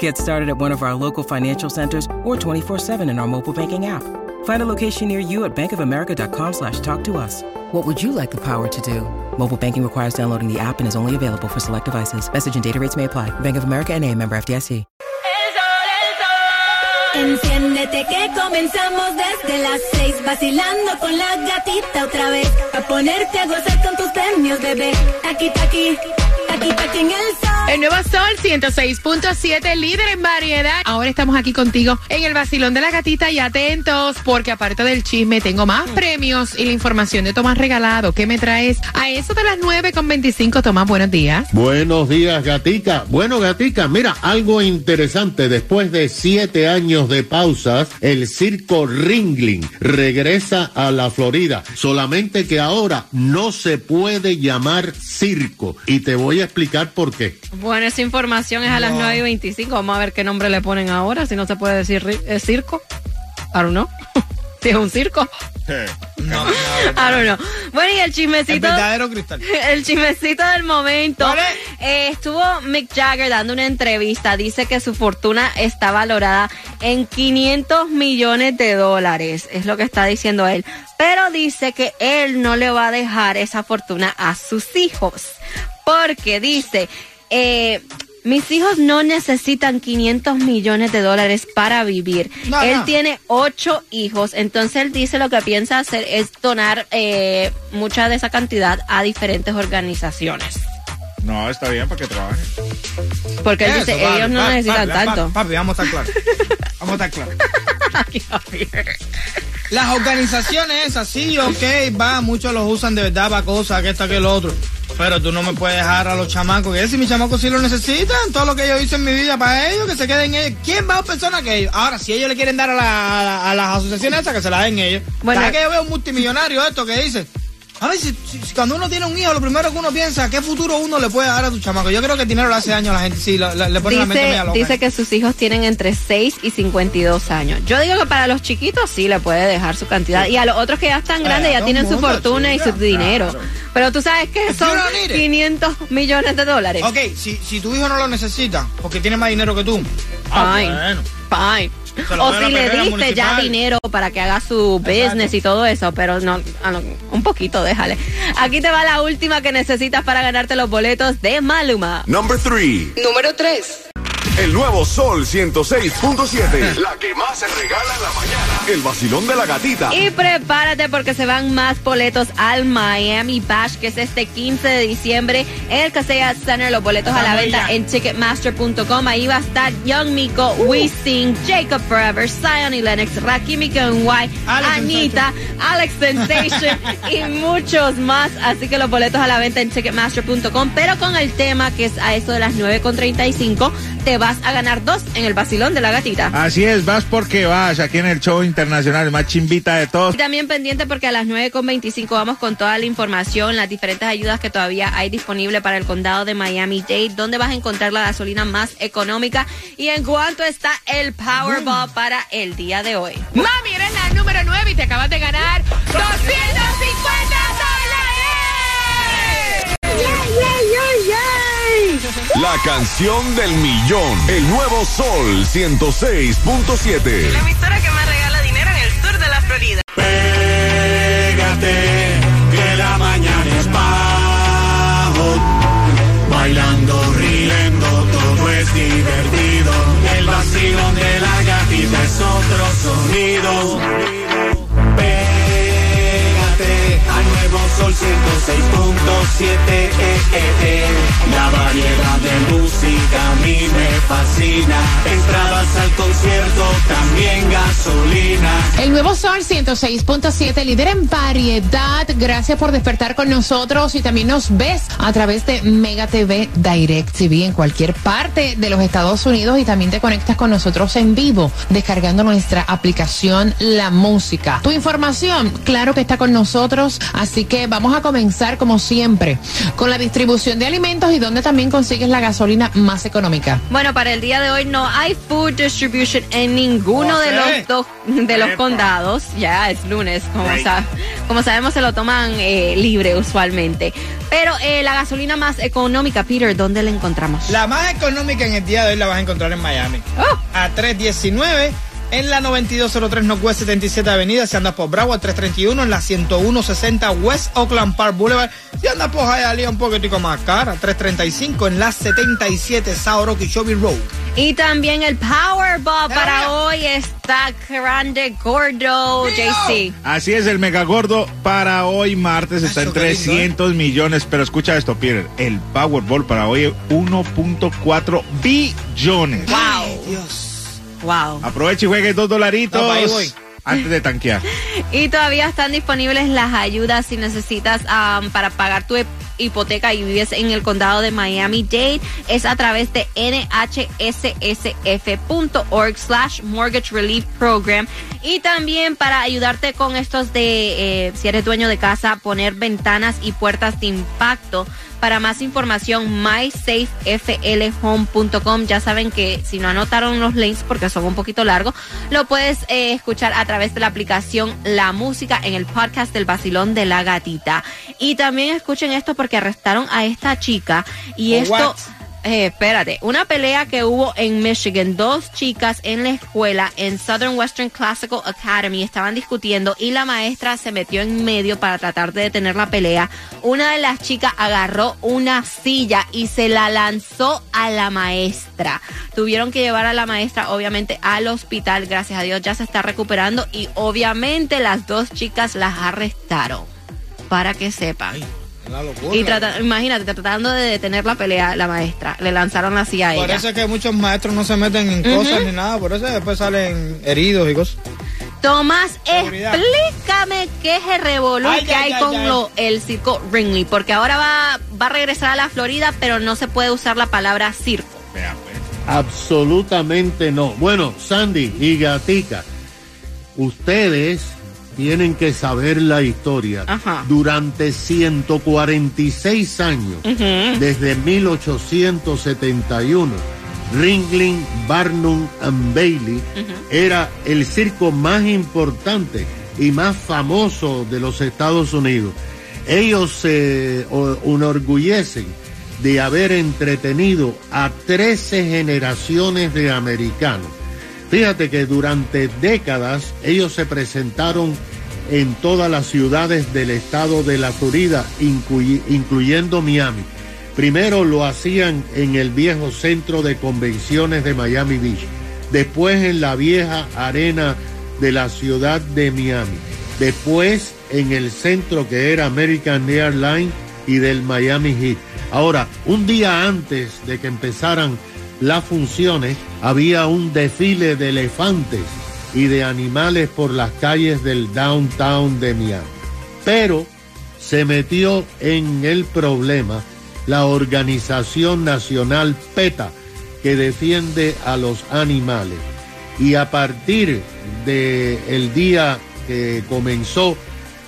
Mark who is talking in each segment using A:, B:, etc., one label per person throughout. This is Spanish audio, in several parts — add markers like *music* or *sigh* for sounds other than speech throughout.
A: Get started at one of our local financial centers or 24-7 in our mobile banking app. Find a location near you at bankofamerica.com slash talk to us. What would you like the power to do? Mobile banking requires downloading the app and is only available for select devices. Message and data rates may apply. Bank of America and a member FDIC.
B: Enciéndete que comenzamos desde las seis Vacilando con la gatita otra vez A ponerte a gozar con tus premios, bebé Aquí, aquí, aquí, aquí en el sol
C: El nuevo Sol 106.7, líder en variedad. Ahora estamos aquí contigo en el vacilón de la gatita y atentos porque aparte del chisme tengo más premios y la información de Tomás Regalado. ¿Qué me traes? A eso de las 9.25, Tomás, buenos días.
D: Buenos días, gatica. Bueno, gatica, mira, algo interesante. Después de siete años de pausas, el circo Ringling regresa a la Florida. Solamente que ahora no se puede llamar circo. Y te voy a explicar por qué.
E: Bueno, esa información es a las 9 y 25. Vamos a ver qué nombre le ponen ahora, si no se puede decir eh, circo. I don't know. *laughs* si es un circo. *laughs*
F: No, no,
E: I don't know. Bueno, y el
F: el
E: chismecito.
F: verdadero cristal. *laughs*
E: El chismecito del momento. Eh, estuvo Mick Jagger dando una entrevista. Dice que su fortuna está valorada en 500 millones de dólares. Es lo que está diciendo él. Pero dice que él no le va a dejar esa fortuna a sus hijos. Porque dice, eh, mis hijos no necesitan 500 millones de dólares para vivir.
F: No,
E: él
F: no.
E: tiene ocho hijos, entonces él dice lo que piensa hacer es donar eh, mucha de esa cantidad a diferentes organizaciones.
G: No, está bien para que trabaje.
E: Porque
F: Eso,
E: ellos no necesitan tanto.
F: Papi, vamos a estar claros. Vamos a estar claros. *laughs* Las organizaciones esas, sí, ok, va, muchos los usan de verdad para cosas, que esta, que lo otro. Pero tú no me puedes dejar a los chamacos, que si mis chamacos sí lo necesitan, todo lo que yo hice en mi vida para ellos, que se queden ellos. ¿Quién va a persona que ellos? Ahora, si ellos le quieren dar a, la- a la- a las asociaciones esas, que se las den ellos.
E: Bueno.
F: ¿Sabes que yo veo un multimillonario esto que dice? A ver, si, cuando uno tiene un hijo, lo primero que uno piensa, ¿qué futuro uno le puede dar a tu chamaco? Yo creo que el dinero le hace daño a la gente, sí, lo- le, le pone la mente
E: Dice,
F: media loca.
E: dice que sus hijos tienen entre 6 y 52 años. Yo digo que para los chiquitos sí le puede dejar su cantidad. Y a los otros que ya están
F: Eh,
E: grandes ya tienen su fortuna y su dinero. Pero tú sabes que
F: If
E: son
F: you don't need it.
E: 500 millones de dólares.
F: Ok, si, si tu hijo no lo necesita, porque tiene más dinero que tú. ah,
E: Fine.
F: bueno.
E: Fine. O si le diste ya dinero para que haga su business y todo eso, pero no, no, un poquito, déjale. Aquí te va la última que necesitas para ganarte los boletos de Maluma.
H: Number 3.
C: Número 3.
H: El nuevo Sol 106.7. La que más se regala en la mañana. El vacilón de la gatita.
E: Y prepárate porque se van más boletos al Miami Bash, que es este 15 de diciembre en el Casella Center. Los boletos a la venta en Ticketmaster.com. Ahí va a estar Young Miko, Sing, Jacob Forever, Zion y Lennox, Rakimi Kenway,
F: Alex
E: Anita, Alex Sensation *laughs* y muchos más. Así que los boletos a la venta en Ticketmaster.com. Pero con el tema que es a eso de las 9.35, te vas a ganar dos en el vacilón de la gatita.
G: Así es, vas porque vas aquí en el show internacional, más chimbita de todos.
E: Y también pendiente porque a las 9.25 vamos con toda la información, las diferentes ayudas que todavía hay disponible para el condado de Miami-Dade, donde vas a encontrar la gasolina más económica y en cuánto está el Powerball para el día de hoy.
C: Mami, eres la número 9 y te acabas de ganar 250
H: La canción del millón. El nuevo Sol 106.7.
I: emisora que más regala dinero en el sur de la Florida.
J: Pégate, que la mañana es bajo. Bailando, riendo, todo es divertido. El vacilón de la gatita es otro sonido. Pégate al nuevo sol 106.7. eh, eh, eh. Fascina. Entradas al concierto también gasolina.
C: El nuevo Sol 106.7, líder en variedad. Gracias por despertar con nosotros y también nos ves a través de Mega TV Direct TV en cualquier parte de los Estados Unidos y también te conectas con nosotros en vivo descargando nuestra aplicación La Música. Tu información, claro que está con nosotros, así que vamos a comenzar como siempre con la distribución de alimentos y donde también consigues la gasolina más económica.
E: Bueno, para el día de hoy no hay food distribution en ninguno de los dos de los condados. Ya es lunes, como, sa- como sabemos se lo toman eh, libre usualmente. Pero eh, la gasolina más económica, Peter, ¿dónde la encontramos?
F: La más económica en el día de hoy la vas a encontrar en Miami.
E: Oh.
F: A 319 en la 9203 Northwest 77 Avenida. Si andas por Bravo, a 331 en la 10160 West Oakland Park Boulevard. Si andas por Hialeah, un poquitico más cara, 335 en la 77 South Okeechobee Road.
E: Y también el Powerball para hoy está grande gordo, JC.
G: Así es, el mega gordo para hoy martes está en
F: qué lindo,
G: 300 millones. Pero escucha esto, Peter. El Powerball para hoy es 1.4 billones.
E: Wow.
F: Dios.
E: Wow.
G: Aprovecha y juegue dos dolaritos
F: No, pa' ahí voy.
G: antes de tanquear. *laughs*
E: Y todavía están disponibles las ayudas si necesitas para pagar tu hip- hipoteca y vives en el condado de Miami-Dade. Es a través de nhssf.org slash mortgage relief program. Y también para ayudarte con estos de, eh, si eres dueño de casa, poner ventanas y puertas de impacto. Para más información, mysafeflhome.com. Ya saben que si no anotaron los links porque son un poquito largos, lo puedes eh, escuchar a través de la aplicación La Música en el podcast del Basilón de la Gatita. Y también escuchen esto porque arrestaron a esta chica y esto...
F: what?
E: Eh, espérate, una pelea que hubo en Michigan, dos chicas en la escuela en Southern Western Classical Academy estaban discutiendo y la maestra se metió en medio para tratar de detener la pelea. Una de las chicas agarró una silla y se la lanzó a la maestra. Tuvieron que llevar a la maestra obviamente al hospital, gracias a Dios ya se está recuperando y obviamente las dos chicas las arrestaron. Para que sepan. Y trata- imagínate, tratando de detener la pelea, la maestra, le lanzaron la silla a ella.
F: es que muchos maestros no se meten en cosas ni nada, por eso después salen heridos y cosas.
E: Tomás,
F: Seguridad.
E: explícame qué es el revolú que
F: ay,
E: hay
F: ay,
E: con
F: ay.
E: lo- el circo Ringley, porque ahora va, va a regresar a la Florida, pero no se puede usar la palabra circo.
G: Pues.
D: Absolutamente no. Bueno, Sandy y Gatica, ustedes tienen que saber la historia.
E: Ajá.
D: Durante 146 años, desde 1871, Ringling, Barnum and Bailey era el circo más importante y más famoso de los Estados Unidos. Ellos se o- enorgullecen de haber entretenido a 13 generaciones de americanos. Fíjate que durante décadas ellos se presentaron en todas las ciudades del estado de la Florida, incluy- incluyendo Miami. Primero lo hacían en el viejo centro de convenciones de Miami Beach, después en la vieja arena de la ciudad de Miami, después en el centro que era American Airlines y del Miami Heat. Ahora, un día antes de que empezaran las funciones, había un desfile de elefantes y de animales por las calles del downtown de Miami. Pero se metió en el problema la organización nacional PETA, que defiende a los animales. Y a partir del el día que comenzó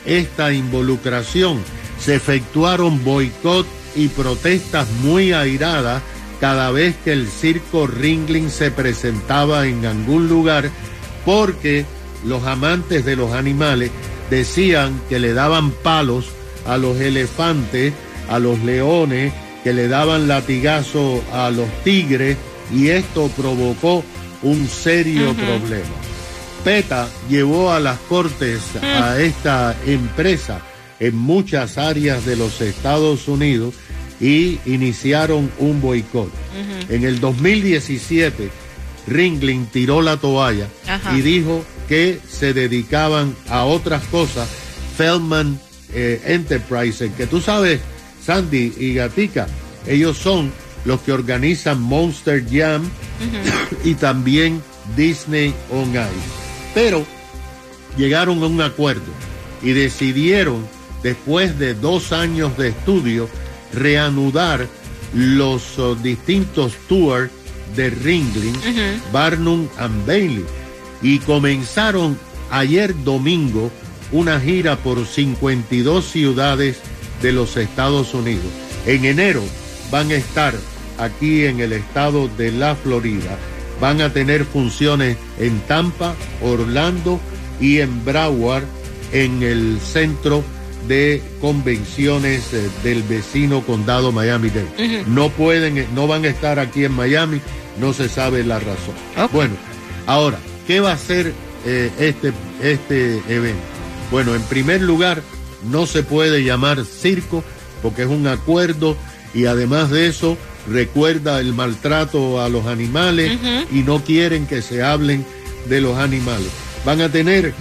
D: esta involucración, se efectuaron boicot y protestas muy airadas cada vez que el circo Ringling se presentaba en algún lugar, porque los amantes de los animales decían que le daban palos a los elefantes, a los leones, que le daban latigazo a los tigres y esto provocó un serio problema. PETA llevó a las cortes a esta empresa en muchas áreas de los Estados Unidos y iniciaron un boicot. En el 2017, Ringling tiró la toalla
E: Ajá.
D: y dijo que se dedicaban a otras cosas. Feldman eh, Enterprises, que tú sabes, Sandy y Gatica, ellos son los que organizan Monster Jam y también Disney on Ice. Pero llegaron a un acuerdo y decidieron, después de dos años de estudio, reanudar los oh, distintos tours de Ringling, Barnum and Bailey. Y comenzaron ayer domingo una gira por 52 ciudades de los Estados Unidos. En enero van a estar aquí en el estado de la Florida. Van a tener funciones en Tampa, Orlando y en Broward, en el centro de convenciones eh, del vecino condado Miami-Dade. No pueden, no van a estar aquí en Miami, no se sabe la razón. Bueno, ahora, ¿qué va a ser eh, este, este evento? Bueno, en primer lugar, no se puede llamar circo porque es un acuerdo y además de eso recuerda el maltrato a los animales y no quieren que se hablen de los animales. Van a tener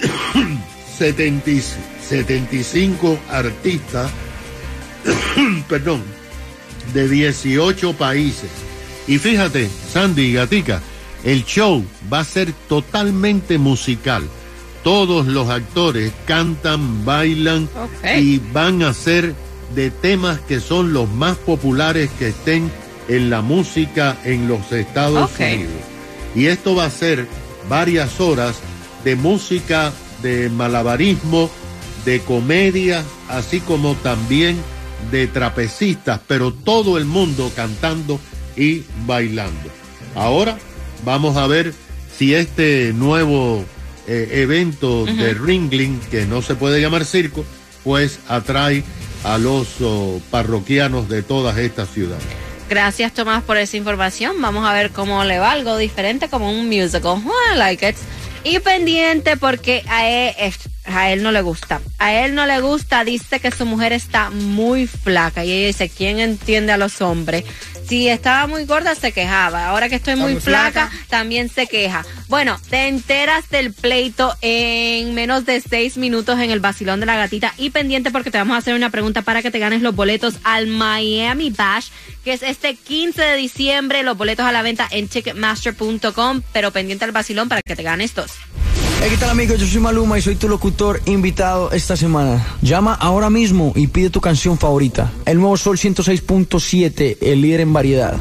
D: *coughs* 70 y- 75 artistas, *coughs* perdón, de 18 países. Y fíjate, Sandy y Gatica, el show va a ser totalmente musical. Todos los actores cantan, bailan y van a ser de temas que son los más populares que estén en la música en los Estados. Unidos. Y esto va a ser varias horas de música, de malabarismo, de comedia, así como también de trapecistas, pero todo el mundo cantando y bailando. Ahora vamos a ver si este nuevo eh, evento de Ringling, que no se puede llamar circo, pues atrae a los oh, parroquianos de todas estas ciudades.
E: Gracias Tomás por esa información. Vamos a ver cómo le va algo diferente como un musical. I like it. Y pendiente porque es- a él no le gusta. A él no le gusta, dice que su mujer está muy flaca. Y ella dice, ¿quién entiende a los hombres? Si estaba muy gorda se quejaba. Ahora que estoy muy, flaca. también se queja. Bueno, te enteras del pleito en menos de seis minutos en el vacilón de la gatita y pendiente porque te vamos a hacer una pregunta para que te ganes los boletos al Miami Bash, que es este 15 de diciembre. Los boletos a la venta en ticketmaster.com, pero pendiente al vacilón para que te ganes dos.
K: Hey, ¿qué tal amigos? Yo soy Maluma y soy tu locutor invitado esta semana. Llama ahora mismo y pide tu canción favorita. El nuevo Sol 106.7, el líder en variedad.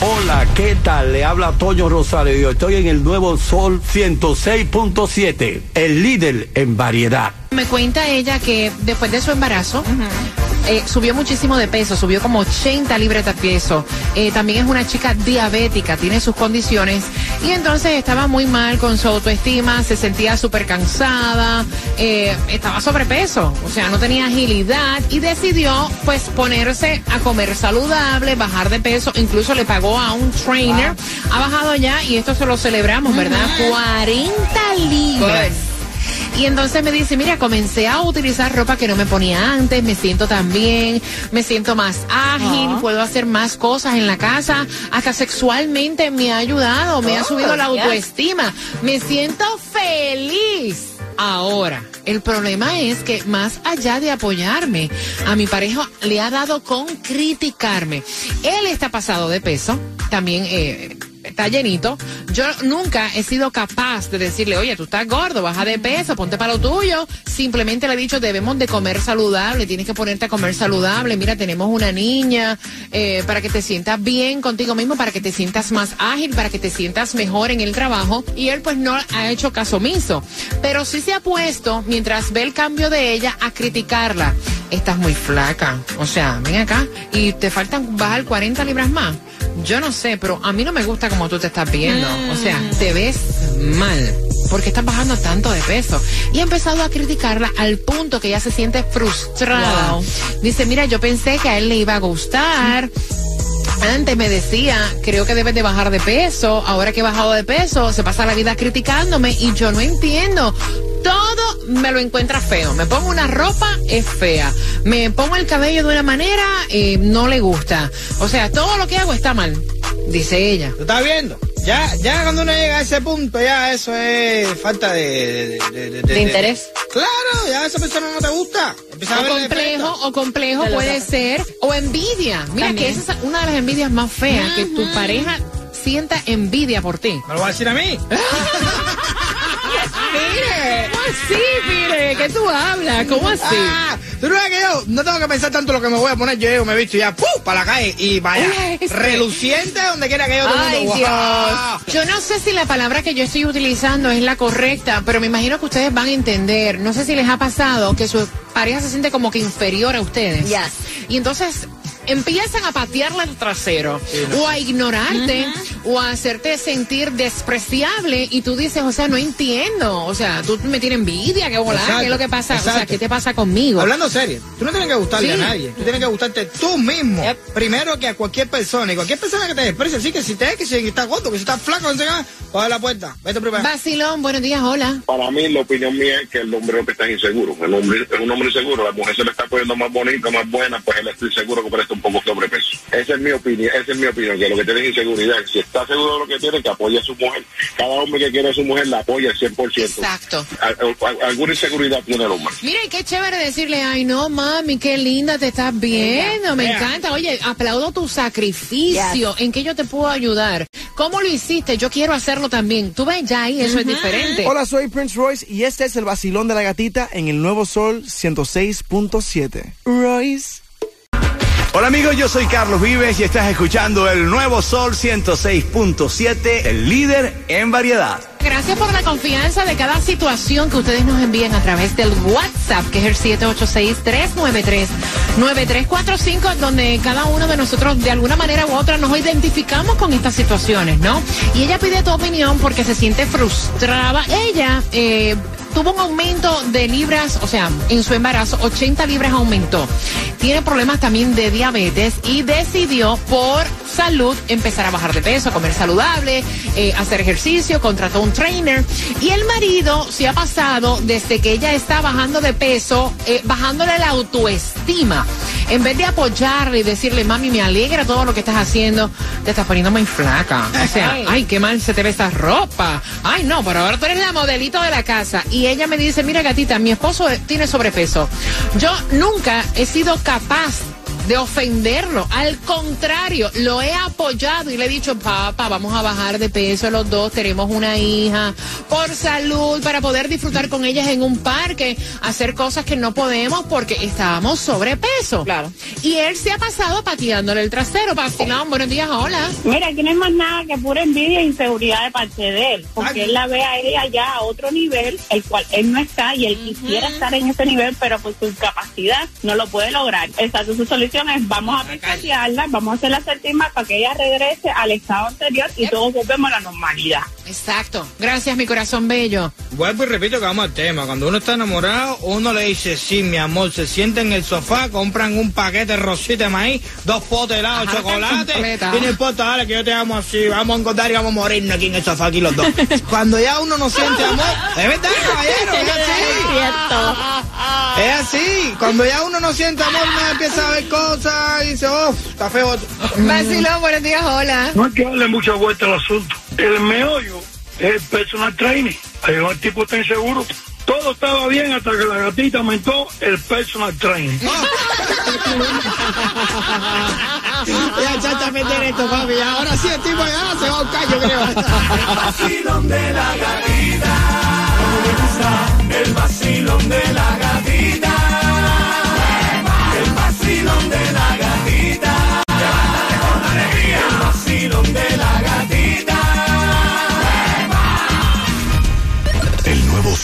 L: Hola, ¿qué tal? Le habla Toño Rosario y yo estoy en el nuevo Sol 106.7, el líder en variedad.
C: Me cuenta ella que después de su embarazo eh, subió muchísimo de peso, subió como 80 libras de peso. Eh, también es una chica diabética, tiene sus condiciones y entonces estaba muy mal con su autoestima, se sentía súper cansada, eh, estaba sobrepeso, o sea, no tenía agilidad y decidió pues ponerse a comer saludable, bajar de peso, incluso le pagó a un trainer, ha bajado ya y esto se lo celebramos, ¿verdad? 40 libras. Y entonces me dice, mira, comencé a utilizar ropa que no me ponía antes, me siento tan bien, me siento más ágil, puedo hacer más cosas en la casa, hasta sexualmente me ha ayudado, me ha
E: Oh,
C: subido la
E: yes.
C: autoestima, me siento feliz. Ahora, el problema es que más allá de apoyarme, a mi pareja le ha dado con criticarme. Él está pasado de peso, también eh, está llenito. Yo nunca he sido capaz de decirle, oye, tú estás gordo, baja de peso, ponte para lo tuyo. Simplemente le he dicho, debemos de comer saludable, tienes que ponerte a comer saludable. Mira, tenemos una niña eh, para que te sientas bien contigo mismo, para que te sientas más ágil, para que te sientas mejor en el trabajo. Y él pues no ha hecho caso omiso. Pero sí se ha puesto, mientras ve el cambio de ella, a criticarla. Estás muy flaca. O sea, ven acá y te faltan bajar 40 libras más. Yo no sé, pero a mí no me gusta como tú te estás viendo. O sea, te ves mal. Porque estás bajando tanto de peso. Y ha empezado a criticarla al punto que ella se siente frustrada.
E: Wow.
C: Dice, mira, yo pensé que a él le iba a gustar. Antes me decía, creo que debes de bajar de peso. Ahora que he bajado de peso, se pasa la vida criticándome y yo no entiendo. Todo me lo encuentra feo. Me pongo una ropa, es fea. Me pongo el cabello de una manera, eh, no le gusta. O sea, todo lo que hago está mal, dice ella.
F: ¿Tú estás viendo? Ya, ya cuando uno llega a ese punto, ya eso es falta de... De, de-
C: ¿De interés?
F: Claro, ya esa persona no te gusta. Empieza a
C: O
F: ver
C: complejo, o complejo puede ser, o envidia. Mira
E: También.
C: que esa es una de las envidias más feas, que tu pareja sienta envidia por ti.
F: ¿Me lo va a decir a mí? *laughs*
C: Mire, ¿cómo así, mire? ¿Qué tú hablas? ¿Cómo así?
F: Ah, tú no que yo no tengo que pensar tanto lo que me voy a poner. Yo llego, me he visto ya, ¡pum! para la calle y vaya, reluciente donde quiera que yo todo el
C: Ay,
F: mundo.
C: Dios. Yo no sé si la palabra que yo estoy utilizando es la correcta, pero me imagino que ustedes van a entender. No sé si les ha pasado que su pareja se siente como que inferior a ustedes.
E: Yes.
C: Y entonces empiezan a patearle el trasero o a ignorarte o a hacerte sentir despreciable y tú dices, o sea, no entiendo, o sea, tú me tienes envidia, qué volá,
F: Exacto,
C: qué es lo que pasa, o sea,
F: exacto.
C: ¿qué te pasa conmigo?
F: Hablando serio, tú no tienes que gustarle
C: Sí.
F: a nadie, tú tienes que gustarte tú mismo. Primero que a cualquier persona, y cualquier persona que te desprecie, así que si te que si está gordo, que si está flaco, no sé qué, coge la puerta, vete primero.
C: Vacilón, buenos días, hola.
M: Para mí, la opinión mía es que el hombre lo que está inseguro. El hombre es un hombre inseguro. La mujer se le está poniendo más bonita, más buena, pues él está inseguro que parece un poco sobrepeso. Esa es mi opinión. Esa es mi opinión, que lo que tiene es inseguridad. Si está seguro de lo que tiene, que apoye a su mujer. Cada hombre que quiere a su mujer la apoya al 100%.
C: Exacto.
M: A- a- alguna inseguridad tiene el hombre.
C: Mira, y qué chévere decirle, ay, no, mami, qué linda te estás viendo, me encanta. Oye, aplaudo tu sacrificio. ¿En qué yo te puedo ayudar? ¿Cómo lo hiciste? Yo quiero hacerlo también. Tú ves, ya ahí eso es diferente.
N: Hola, soy Prince Royce y este es el vacilón de la gatita en el Nuevo Sol 106.7. Royce.
O: Hola amigos, yo soy Carlos Vives y estás escuchando el nuevo Sol 106.7, el líder en variedad.
C: Gracias por la confianza de cada situación que ustedes nos envían a través del WhatsApp, que es el 786-393-9345, donde cada uno de nosotros de alguna manera u otra nos identificamos con estas situaciones, ¿no? Y ella pide tu opinión porque se siente frustrada. Ella eh, tuvo un aumento de libras, o sea, en su embarazo, 80 libras aumentó. Tiene problemas también de diabetes y decidió por salud empezar a bajar de peso, comer saludable, eh, hacer ejercicio, contrató un trainer. Y el marido se ha pasado desde que ella está bajando de peso, eh, bajándole la autoestima. En vez de apoyarle y decirle, mami, me alegra todo lo que estás haciendo, te estás poniendo muy flaca. O sea, *laughs* ay, qué mal se te ve esa ropa. Ay, no, pero ahora tú eres la modelito de la casa. Y ella me dice, mira, gatita, mi esposo tiene sobrepeso. Yo nunca he sido capaz de ofenderlo. Al contrario, lo he apoyado y le he dicho, papá, vamos a bajar de peso los dos, tenemos una hija, por salud, para poder disfrutar con ellas en un parque, hacer cosas que no podemos porque estábamos sobrepeso. Claro. Y él se ha pasado pateándole el trasero. Vacilón, buenos días, hola.
P: Mira, aquí no es más nada que pura envidia e inseguridad de parte de él, porque él la ve a ella ya a otro nivel, el cual él no está y él quisiera estar en ese nivel, pero por su incapacidad no lo puede lograr. Exacto, su es vamos a pisotearla, vamos a hacerla sentir mal para que ella regrese al estado anterior y todos volvemos a la normalidad.
C: Exacto. Gracias, mi corazón bello.
F: Vuelvo y repito que vamos al tema. Cuando uno está enamorado, uno le dice, sí, mi amor, se sienta en el sofá, compran un paquete de rosita de maíz, dos potes de helado,
C: Ajá,
F: chocolate, y no importa, dale, que yo te amo así, vamos a engordar y vamos a morirnos aquí en el sofá, aquí los dos. *laughs* Cuando ya uno no siente amor, es verdad, caballero, es así. *laughs* Es así, cuando ya uno no siente amor, me empieza a ver cosas y dice, oh, está *laughs* feo. esto".
C: Vacilón, buenos días, hola.
Q: No hay que darle mucha vuelta al asunto. El meollo es el personal training. Ahí el tipo está inseguro. Todo estaba bien hasta que la gatita aumentó el personal training. *laughs*
F: Ya echaste a meter esto, papi. Ahora sí el tipo ya se va a buscar, yo creo.
J: vacilón de la gatita. Como me gusta el vacilón de la gatita.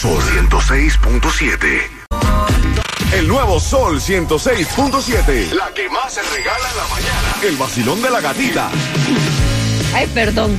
H: Sol 106.7. El nuevo Sol 106.7. La que más se regala en la mañana. El vacilón de la gatita.
E: Ay, perdón.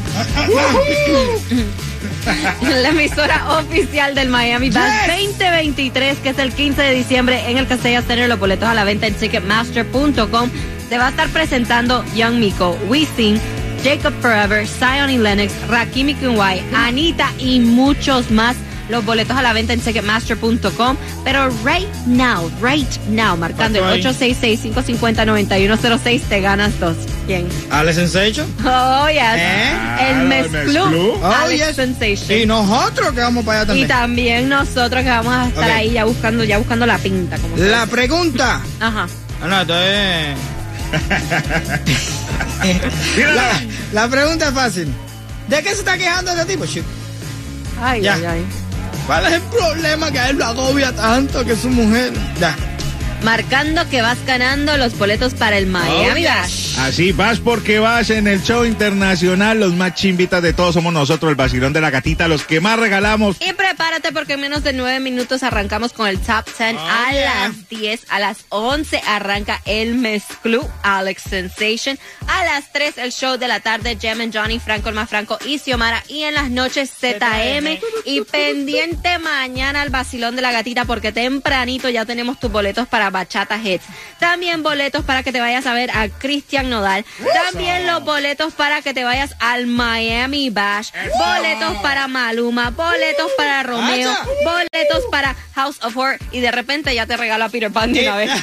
E: La emisora oficial del Miami Bass 2023, que es el 15 de diciembre en el Castella Center. Los boletos a la venta en Ticketmaster.com. Se va a estar presentando Young Miko, Wisin, Jacob Forever, Zion y Lennox, Rakimi Kunwai, Anita y muchos más. Los boletos a la venta en Ticketmaster.com. Pero right now, right now, marcando el
F: ¿Cuánto hay?
E: 866-550-9106, te ganas dos. ¿Quién?
F: ¿Alex Sensation?
E: Oh, yes.
F: ¿Eh?
E: El Mezclú.
F: Oh,
E: Alex
F: yes.
E: Sensation.
F: Y nosotros que vamos para allá
E: Y
F: también.
E: también nosotros que vamos a estar ahí ya buscando, ya buscando la pinta. Como
F: La pregunta. *laughs*
E: Ajá.
F: Ah, no, esto es. *laughs* la, la pregunta es fácil. ¿De qué se está quejando este tipo, chico?
E: Ay,
F: Ya.
E: ay, ay.
F: ¿Cuál es el problema que a él lo agobia tanto que su mujer? Ya.
E: Marcando que vas ganando los boletos para el Miami Bash.
G: Así vas porque vas en el show internacional. Los más chimbitas de todos somos nosotros, el vacilón de la gatita, los que más regalamos.
E: Y prepárate porque en menos de nueve minutos arrancamos con el top 10. a las 10, a las 11 arranca el Mezclú, Alex Sensation. A las 3 el show de la tarde, Gem and Johnny, Franco el más Franco y Xiomara. Y en las noches ZM. Y pendiente mañana al vacilón de la gatita porque tempranito ya tenemos tus boletos para Bachata Hits. También boletos para que te vayas a ver a Cristian Nodal. También los boletos para que te vayas al Miami Bash. Boletos para Maluma. Boletos para Romeo. Boletos para House of Horror. Y de repente ya te regalo a Peter Pan de una vez. *laughs*